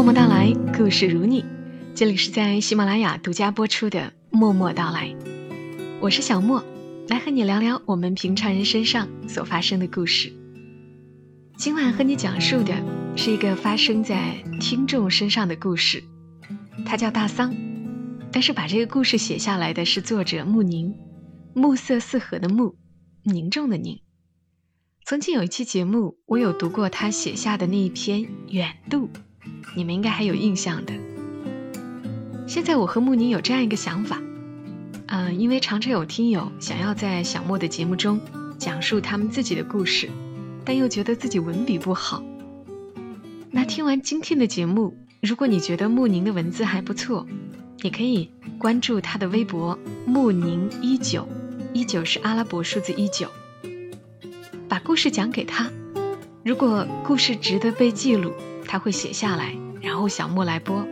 默默到来，故事如你。这里是在喜马拉雅独家播出的《默默到来》，我是小莫，来和你聊聊我们平常人身上所发生的故事。今晚和你讲述的是一个发生在听众身上的故事，他叫大桑，但是把这个故事写下来的是作者穆宁，暮色四合的暮，凝重的凝。曾经有一期节目，我有读过他写下的那一篇《远渡》。你们应该还有印象的。现在我和穆宁有这样一个想法，嗯，因为常常有听友想要在小莫的节目中讲述他们自己的故事，但又觉得自己文笔不好。那听完今天的节目，如果你觉得穆宁的文字还不错，你可以关注他的微博“穆宁一九”，一九是阿拉伯数字一九，把故事讲给他。如果故事值得被记录。他会写下来，然后小莫来播。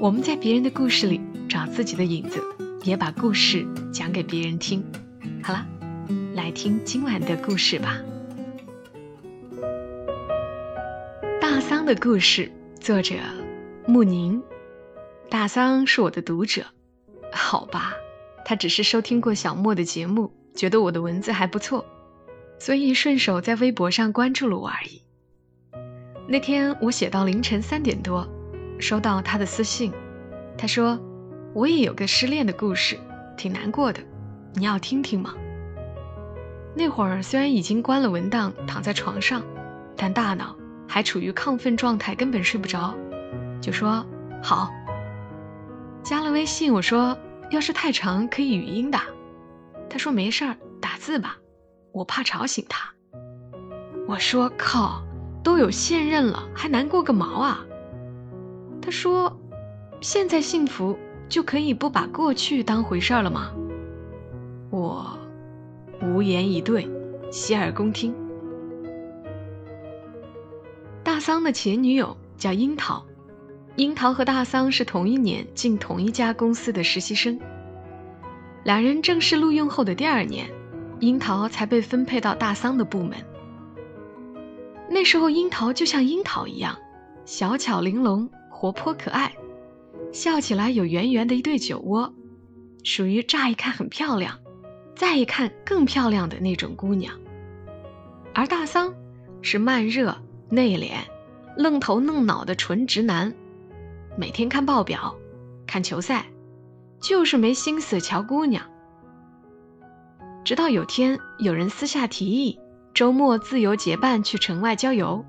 我们在别人的故事里找自己的影子，也把故事讲给别人听。好了，来听今晚的故事吧。大桑的故事，作者穆宁。大桑是我的读者，好吧，他只是收听过小莫的节目，觉得我的文字还不错，所以顺手在微博上关注了我而已。那天我写到凌晨三点多，收到他的私信，他说我也有个失恋的故事，挺难过的，你要听听吗？那会儿虽然已经关了文档，躺在床上，但大脑还处于亢奋状态，根本睡不着，就说好。加了微信，我说要是太长可以语音的，他说没事儿，打字吧，我怕吵醒他。我说靠。都有现任了，还难过个毛啊！他说：“现在幸福就可以不把过去当回事儿了吗？”我无言以对，洗耳恭听。大桑的前女友叫樱桃，樱桃和大桑是同一年进同一家公司的实习生。两人正式录用后的第二年，樱桃才被分配到大桑的部门。那时候，樱桃就像樱桃一样，小巧玲珑、活泼可爱，笑起来有圆圆的一对酒窝，属于乍一看很漂亮，再一看更漂亮的那种姑娘。而大桑是慢热、内敛、愣头愣脑的纯直男，每天看报表、看球赛，就是没心思瞧姑娘。直到有天，有人私下提议。周末自由结伴去城外郊游，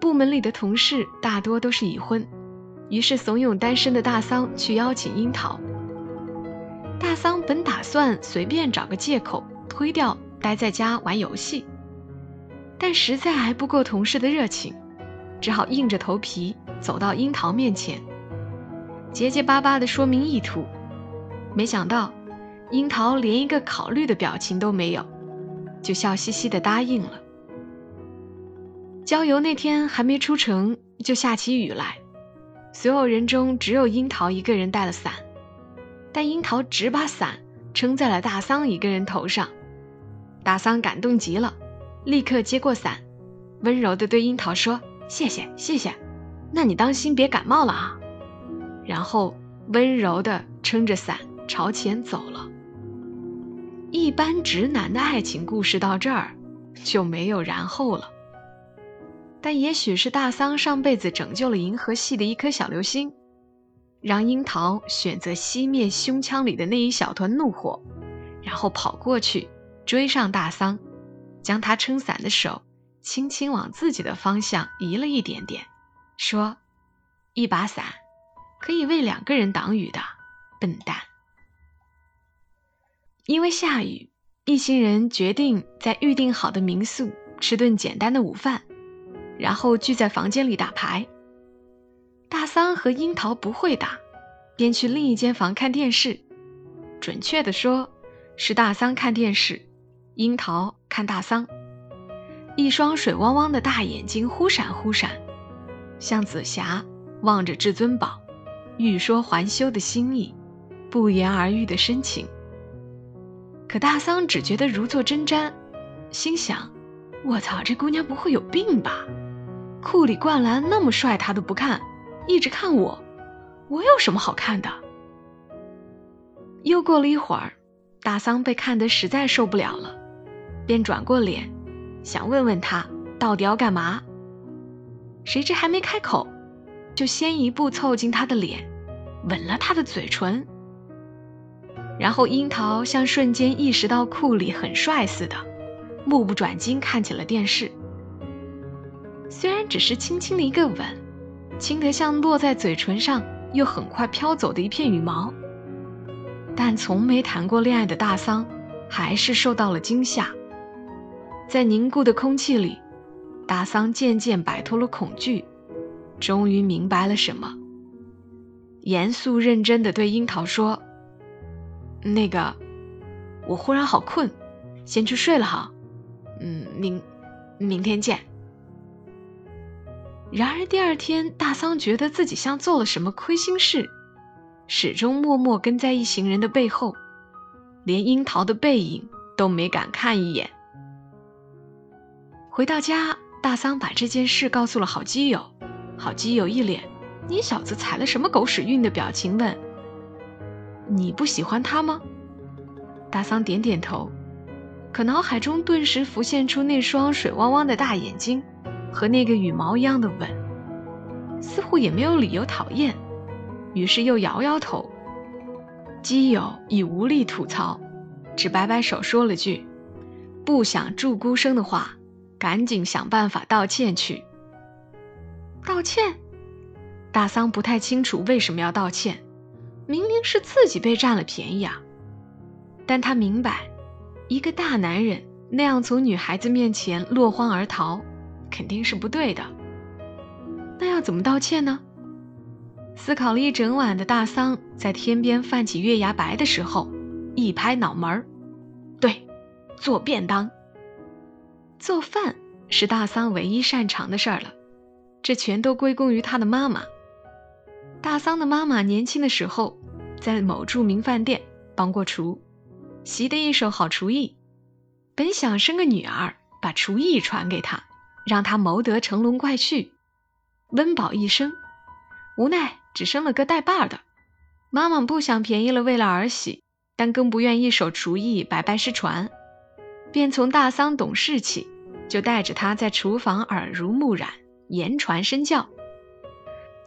部门里的同事大多都是已婚，于是怂恿单身的大桑去邀请樱桃。大桑本打算随便找个借口推掉待在家玩游戏，但实在还不够同事的热情，只好硬着头皮走到樱桃面前，结结巴巴地说明意图。没想到，樱桃连一个考虑的表情都没有。就笑嘻嘻的答应了。郊游那天还没出城，就下起雨来，所有人中只有樱桃一个人带了伞，但樱桃只把伞撑在了大桑一个人头上。大桑感动极了，立刻接过伞，温柔的对樱桃说：“谢谢，谢谢，那你当心别感冒了啊。”然后温柔的撑着伞朝前走了。一般直男的爱情故事到这儿就没有然后了，但也许是大桑上辈子拯救了银河系的一颗小流星，让樱桃选择熄灭胸腔里的那一小团怒火，然后跑过去追上大桑，将他撑伞的手轻轻往自己的方向移了一点点，说：“一把伞可以为两个人挡雨的，笨蛋。”因为下雨，一行人决定在预定好的民宿吃顿简单的午饭，然后聚在房间里打牌。大桑和樱桃不会打，便去另一间房看电视。准确的说，是大桑看电视，樱桃看大桑。一双水汪汪的大眼睛忽闪忽闪，像紫霞望着至尊宝，欲说还休的心意，不言而喻的深情。可大桑只觉得如坐针毡，心想：“我操，这姑娘不会有病吧？库里灌篮那么帅，他都不看，一直看我，我有什么好看的？又过了一会儿，大桑被看得实在受不了了，便转过脸，想问问他到底要干嘛。谁知还没开口，就先一步凑近他的脸，吻了他的嘴唇。然后樱桃像瞬间意识到库里很帅似的，目不转睛看起了电视。虽然只是轻轻的一个吻，轻得像落在嘴唇上又很快飘走的一片羽毛，但从没谈过恋爱的大桑还是受到了惊吓。在凝固的空气里，大桑渐渐摆脱了恐惧，终于明白了什么，严肃认真地对樱桃说。那个，我忽然好困，先去睡了哈。嗯，明明天见。然而第二天，大桑觉得自己像做了什么亏心事，始终默默跟在一行人的背后，连樱桃的背影都没敢看一眼。回到家，大桑把这件事告诉了好基友，好基友一脸“你小子踩了什么狗屎运”的表情问。你不喜欢他吗？大桑点点头，可脑海中顿时浮现出那双水汪汪的大眼睛和那个羽毛一样的吻，似乎也没有理由讨厌，于是又摇摇头。基友已无力吐槽，只摆摆手说了句：“不想祝孤生的话，赶紧想办法道歉去。”道歉？大桑不太清楚为什么要道歉。明明是自己被占了便宜啊！但他明白，一个大男人那样从女孩子面前落荒而逃，肯定是不对的。那要怎么道歉呢？思考了一整晚的大桑，在天边泛起月牙白的时候，一拍脑门儿：对，做便当。做饭是大桑唯一擅长的事儿了，这全都归功于他的妈妈。大桑的妈妈年轻的时候，在某著名饭店帮过厨，习得一手好厨艺。本想生个女儿，把厨艺传给她，让她谋得乘龙快婿，温饱一生。无奈只生了个带把的。妈妈不想便宜了未来儿媳，但更不愿一手厨艺白白失传，便从大桑懂事起，就带着他在厨房耳濡目染，言传身教。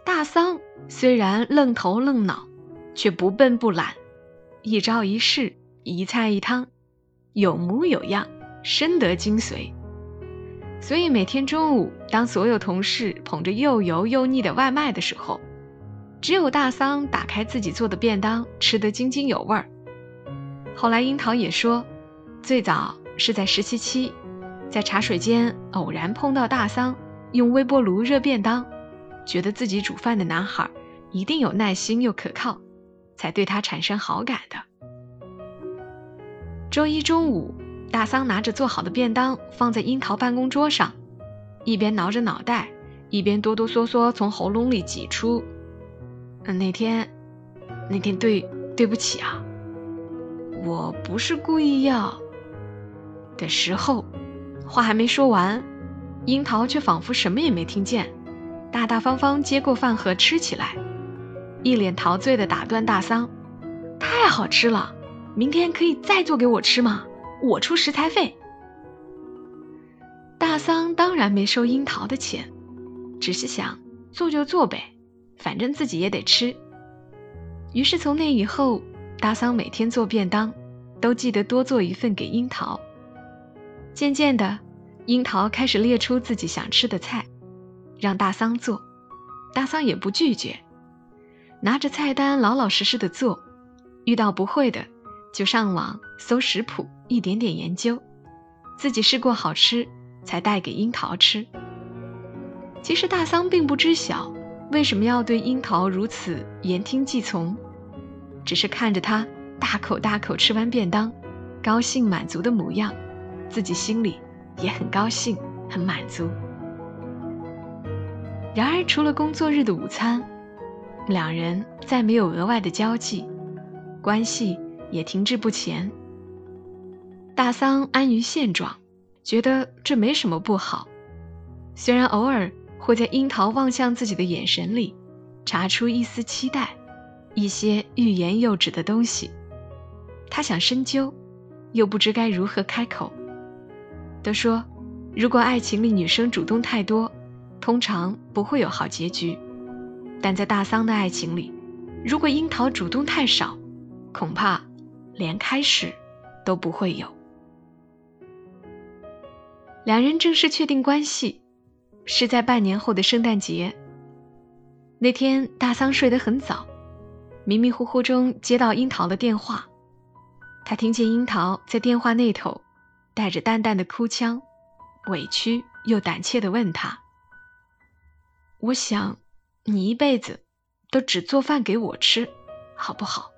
大桑虽然愣头愣脑，却不笨不懒，一招一式，一菜一汤，有模有样，深得精髓。所以每天中午，当所有同事捧着又油又腻的外卖的时候，只有大桑打开自己做的便当，吃得津津有味儿。后来樱桃也说，最早是在实习期，在茶水间偶然碰到大桑用微波炉热便当。觉得自己煮饭的男孩一定有耐心又可靠，才对他产生好感的。周一中午，大桑拿着做好的便当放在樱桃办公桌上，一边挠着脑袋，一边哆哆嗦嗦从喉咙里挤出：“嗯，那天，那天对对不起啊，我不是故意要。”的时候，话还没说完，樱桃却仿佛什么也没听见。大大方方接过饭盒吃起来，一脸陶醉的打断大桑：“太好吃了，明天可以再做给我吃吗？我出食材费。”大桑当然没收樱桃的钱，只是想做就做呗，反正自己也得吃。于是从那以后，大桑每天做便当，都记得多做一份给樱桃。渐渐的，樱桃开始列出自己想吃的菜。让大桑做，大桑也不拒绝，拿着菜单老老实实的做，遇到不会的就上网搜食谱，一点点研究，自己试过好吃才带给樱桃吃。其实大桑并不知晓为什么要对樱桃如此言听计从，只是看着他大口大口吃完便当，高兴满足的模样，自己心里也很高兴很满足。然而，除了工作日的午餐，两人再没有额外的交际，关系也停滞不前。大桑安于现状，觉得这没什么不好。虽然偶尔会在樱桃望向自己的眼神里，查出一丝期待，一些欲言又止的东西。他想深究，又不知该如何开口。都说，如果爱情里女生主动太多，通常不会有好结局；但在大桑的爱情里，如果樱桃主动太少，恐怕连开始都不会有。两人正式确定关系，是在半年后的圣诞节。那天，大桑睡得很早，迷迷糊糊中接到樱桃的电话。他听见樱桃在电话那头带着淡淡的哭腔，委屈又胆怯地问他：“我想，你一辈子都只做饭给我吃，好不好？”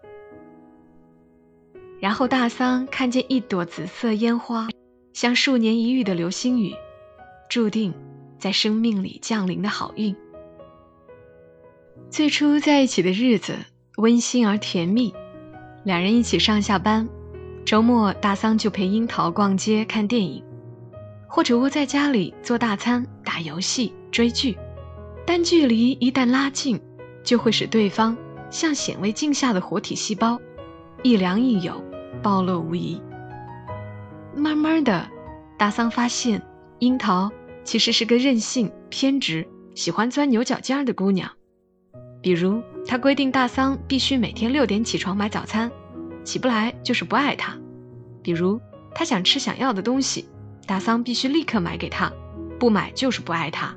然后大桑看见一朵紫色烟花，像数年一遇的流星雨，注定在生命里降临的好运。最初在一起的日子温馨而甜蜜。两人一起上下班，周末大桑就陪樱桃逛街、看电影，或者窝在家里做大餐、打游戏、追剧。但距离一旦拉近，就会使对方像显微镜下的活体细胞，一凉一友，暴露无遗。慢慢的，大桑发现樱桃其实是个任性、偏执、喜欢钻牛角尖的姑娘。比如，他规定大桑必须每天六点起床买早餐，起不来就是不爱他；比如，他想吃想要的东西，大桑必须立刻买给他，不买就是不爱他，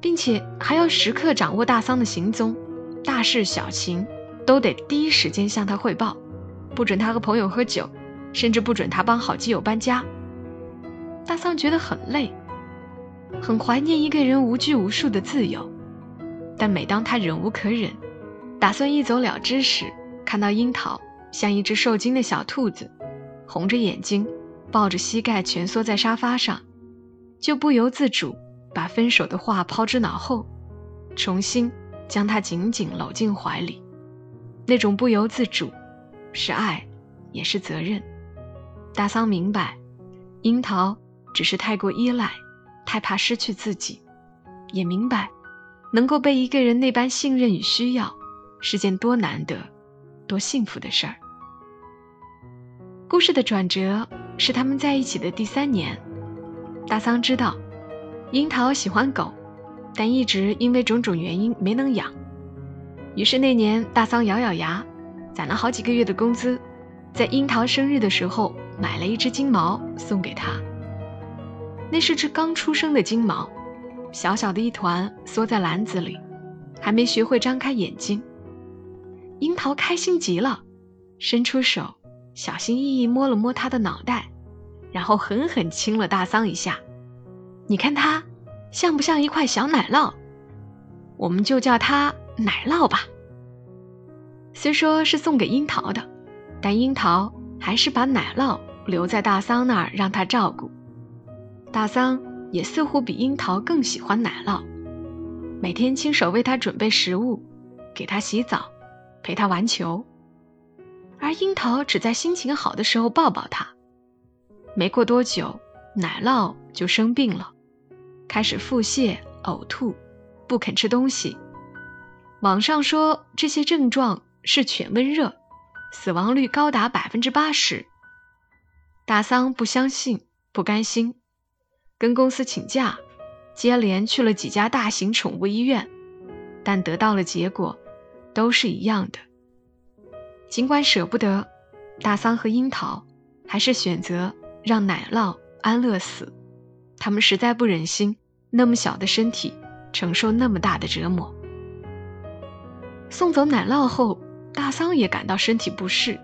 并且还要时刻掌握大桑的行踪，大事小情都得第一时间向他汇报，不准他和朋友喝酒，甚至不准他帮好基友搬家。大桑觉得很累，很怀念一个人无拘无束的自由。但每当他忍无可忍，打算一走了之时，看到樱桃像一只受惊的小兔子，红着眼睛，抱着膝盖蜷缩在沙发上，就不由自主把分手的话抛之脑后，重新将他紧紧搂进怀里。那种不由自主，是爱，也是责任。大桑明白，樱桃只是太过依赖，太怕失去自己，也明白。能够被一个人那般信任与需要，是件多难得、多幸福的事儿。故事的转折是他们在一起的第三年，大桑知道樱桃喜欢狗，但一直因为种种原因没能养。于是那年，大桑咬咬牙，攒了好几个月的工资，在樱桃生日的时候买了一只金毛送给她。那是只刚出生的金毛。小小的一团缩在篮子里，还没学会张开眼睛。樱桃开心极了，伸出手，小心翼翼摸了摸它的脑袋，然后狠狠亲了大桑一下。你看它像不像一块小奶酪？我们就叫它奶酪吧。虽说是送给樱桃的，但樱桃还是把奶酪留在大桑那儿让他照顾。大桑。也似乎比樱桃更喜欢奶酪，每天亲手为他准备食物，给他洗澡，陪他玩球，而樱桃只在心情好的时候抱抱他。没过多久，奶酪就生病了，开始腹泻、呕吐，不肯吃东西。网上说这些症状是犬瘟热，死亡率高达百分之八十。大桑不相信，不甘心。跟公司请假，接连去了几家大型宠物医院，但得到了结果，都是一样的。尽管舍不得，大桑和樱桃还是选择让奶酪安乐死。他们实在不忍心那么小的身体承受那么大的折磨。送走奶酪后，大桑也感到身体不适，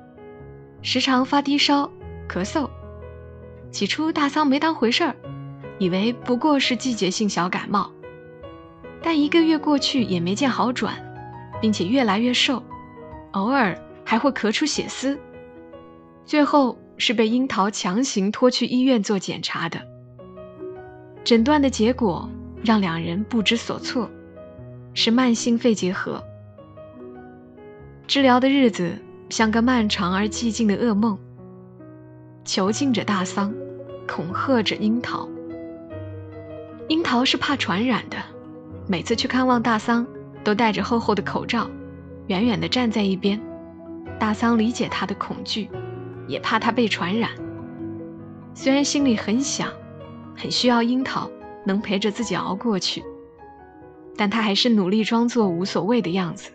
时常发低烧、咳嗽。起初，大桑没当回事儿。以为不过是季节性小感冒，但一个月过去也没见好转，并且越来越瘦，偶尔还会咳出血丝。最后是被樱桃强行拖去医院做检查的。诊断的结果让两人不知所措，是慢性肺结核。治疗的日子像个漫长而寂静的噩梦，囚禁着大桑，恐吓着樱桃。樱桃是怕传染的，每次去看望大桑，都戴着厚厚的口罩，远远地站在一边。大桑理解他的恐惧，也怕他被传染。虽然心里很想，很需要樱桃能陪着自己熬过去，但他还是努力装作无所谓的样子，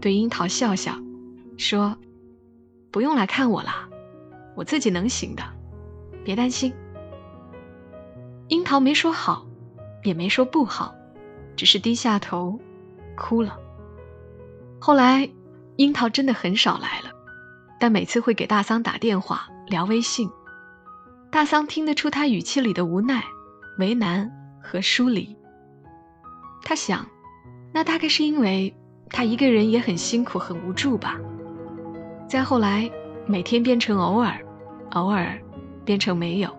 对樱桃笑笑，说：“不用来看我了，我自己能行的，别担心。”樱桃没说好，也没说不好，只是低下头，哭了。后来，樱桃真的很少来了，但每次会给大桑打电话聊微信。大桑听得出他语气里的无奈、为难和疏离。他想，那大概是因为他一个人也很辛苦、很无助吧。再后来，每天变成偶尔，偶尔变成没有。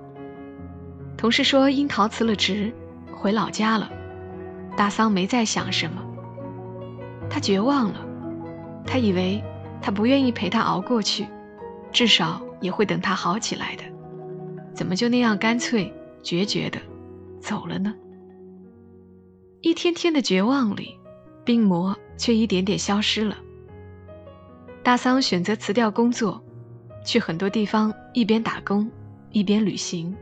同事说樱桃辞了职，回老家了。大桑没再想什么，他绝望了。他以为他不愿意陪他熬过去，至少也会等他好起来的。怎么就那样干脆决绝的走了呢？一天天的绝望里，病魔却一点点消失了。大桑选择辞掉工作，去很多地方一边打工一边旅行。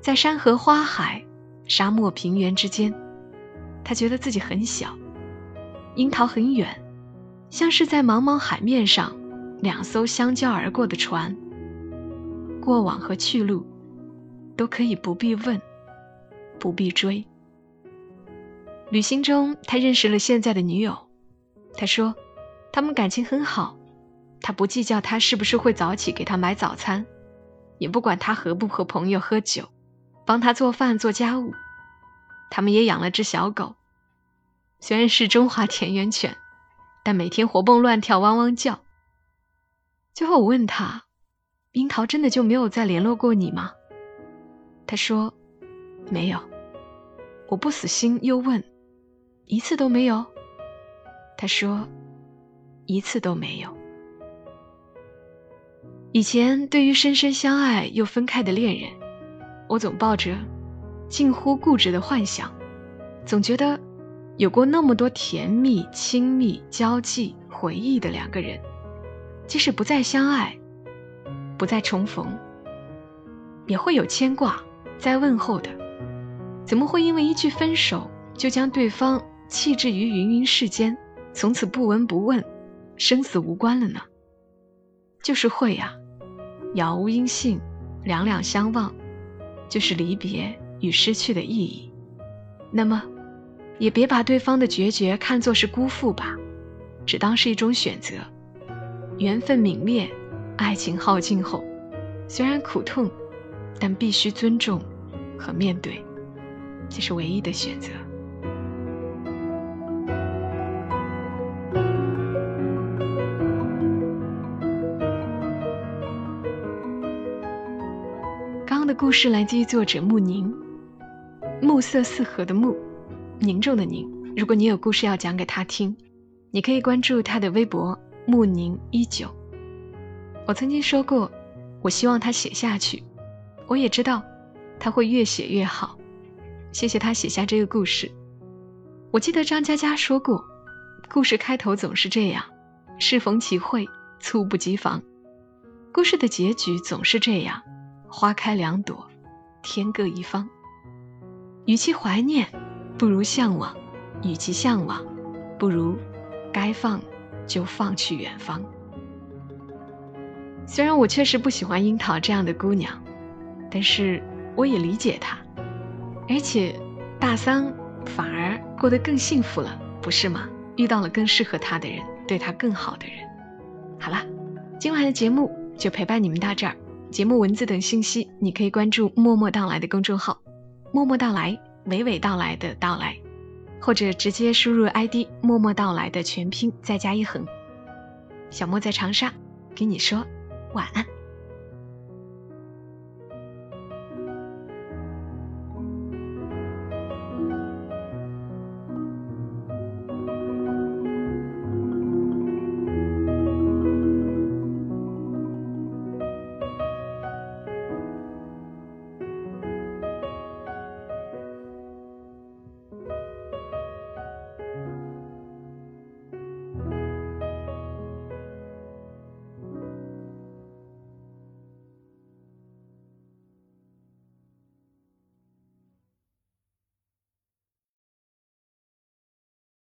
在山河花海、沙漠平原之间，他觉得自己很小。樱桃很远，像是在茫茫海面上两艘相交而过的船。过往和去路，都可以不必问，不必追。旅行中，他认识了现在的女友。他说，他们感情很好，他不计较他是不是会早起给他买早餐，也不管他和不和朋友喝酒。帮他做饭做家务，他们也养了只小狗，虽然是中华田园犬，但每天活蹦乱跳，汪汪叫。最后我问他：“樱桃真的就没有再联络过你吗？”他说：“没有。”我不死心，又问：“一次都没有？”他说：“一次都没有。”以前对于深深相爱又分开的恋人。我总抱着近乎固执的幻想，总觉得有过那么多甜蜜、亲密、交际、回忆的两个人，即使不再相爱，不再重逢，也会有牵挂在问候的。怎么会因为一句分手就将对方弃置于芸芸世间，从此不闻不问，生死无关了呢？就是会呀，杳无音信，两两相望。就是离别与失去的意义，那么，也别把对方的决绝看作是辜负吧，只当是一种选择。缘分泯灭，爱情耗尽后，虽然苦痛，但必须尊重和面对，这是唯一的选择。刚刚的故事来自于作者穆宁，暮色四合的暮，凝重的凝。如果你有故事要讲给他听，你可以关注他的微博穆宁一九。我曾经说过，我希望他写下去，我也知道他会越写越好。谢谢他写下这个故事。我记得张嘉佳说过，故事开头总是这样，适逢其会，猝不及防；故事的结局总是这样。花开两朵，天各一方。与其怀念，不如向往；与其向往，不如该放就放去远方。虽然我确实不喜欢樱桃这样的姑娘，但是我也理解她。而且大桑反而过得更幸福了，不是吗？遇到了更适合他的人，对他更好的人。好了，今晚的节目就陪伴你们到这儿。节目文字等信息，你可以关注“默默到来”的公众号，“默默到来”娓娓道来的到来，或者直接输入 ID“ 默默到来”的全拼再加一横。小莫在长沙，跟你说晚安。